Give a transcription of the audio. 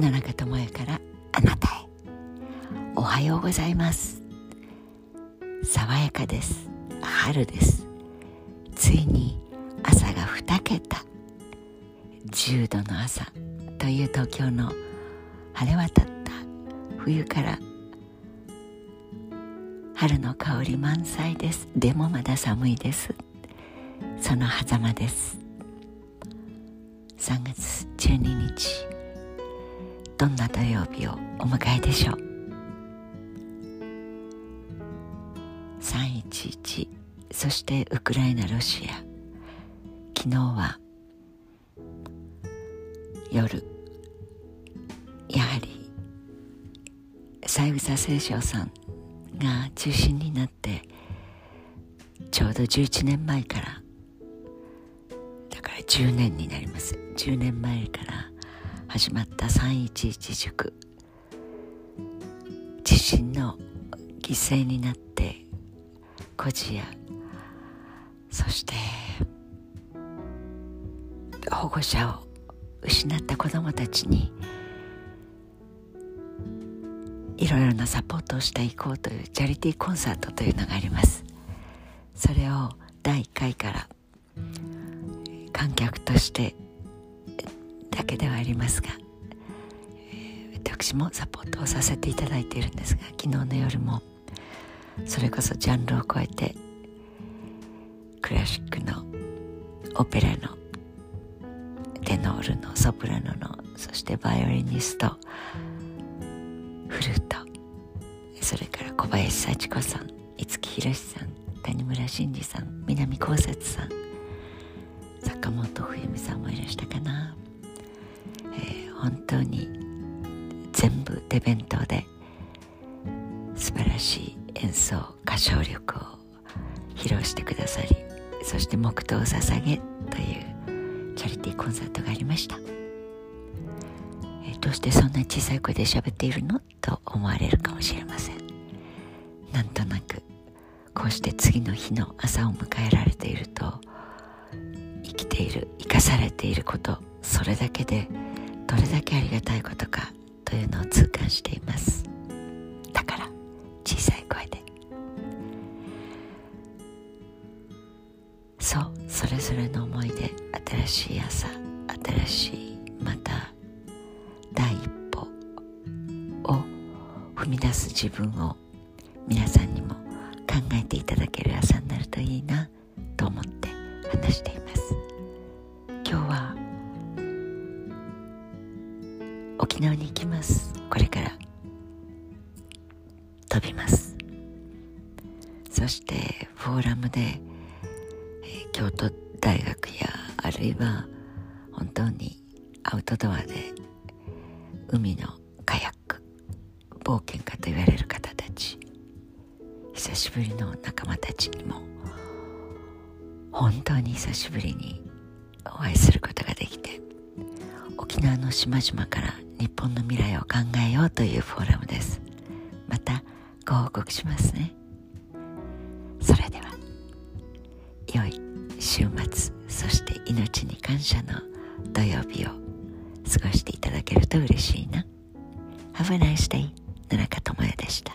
七日智也からあなたへ。おはようございます。爽やかです。春です。ついに朝が2桁。10度の朝という東京の晴れ渡った。冬から春の香り満載です。でもまだ寒いです。その狭間です。3月12日。どんな土曜日をお迎えでしょう？311そしてウクライナロシア。昨日は夜やはり三枝清少さんが中心になってちょうど11年前からだから10年になります。10年前から始まった311塾。地震の犠牲になって孤児やそして保護者を失った子どもたちにいろいろなサポートをしていこうというチャリティーコンサートというのがあります。それを第1回から観客としてだけではありますがえ私もサポートをさせていただいているんですが昨日の夜もそれこそジャンルを超えてクラシックのオペラのテノールのソプラノのそしてバイオリニストフルートそれから小林幸子さん五木ひろしさん谷村新司さん南こうせつさん坂本冬美さんもいらしたかな、えー、本当に全部手弁当で素晴らしい演奏歌唱力を披露してくださりそして黙祷を捧げというチャリティーコンサートがありました。えどうしてそんな小さい声で喋っているのと思われるかもしれません。なんとなくこうして次の日の朝を迎えられていると生きている生かされていることそれだけでどれだけありがたいことかというのを痛感しています。だから小さい声で。そうそれぞれの思いで新しい朝新しいまた第一歩を踏み出す自分を皆さんにも考えていただける朝になるといいなと思って話しています。びます。そしてフォーラムで、京都大学やあるいは本当にアウトドアで海のカヤック冒険家と言われる方たち久しぶりの仲間たちにも本当に久しぶりにお会いすることができて沖縄の島々から日本の未来を考えようというフォーラムです。またご報告しますね。それでは良い週末そして命に感謝の土曜日を過ごしていただけると嬉しいな。Have a nice day 野中智也でした。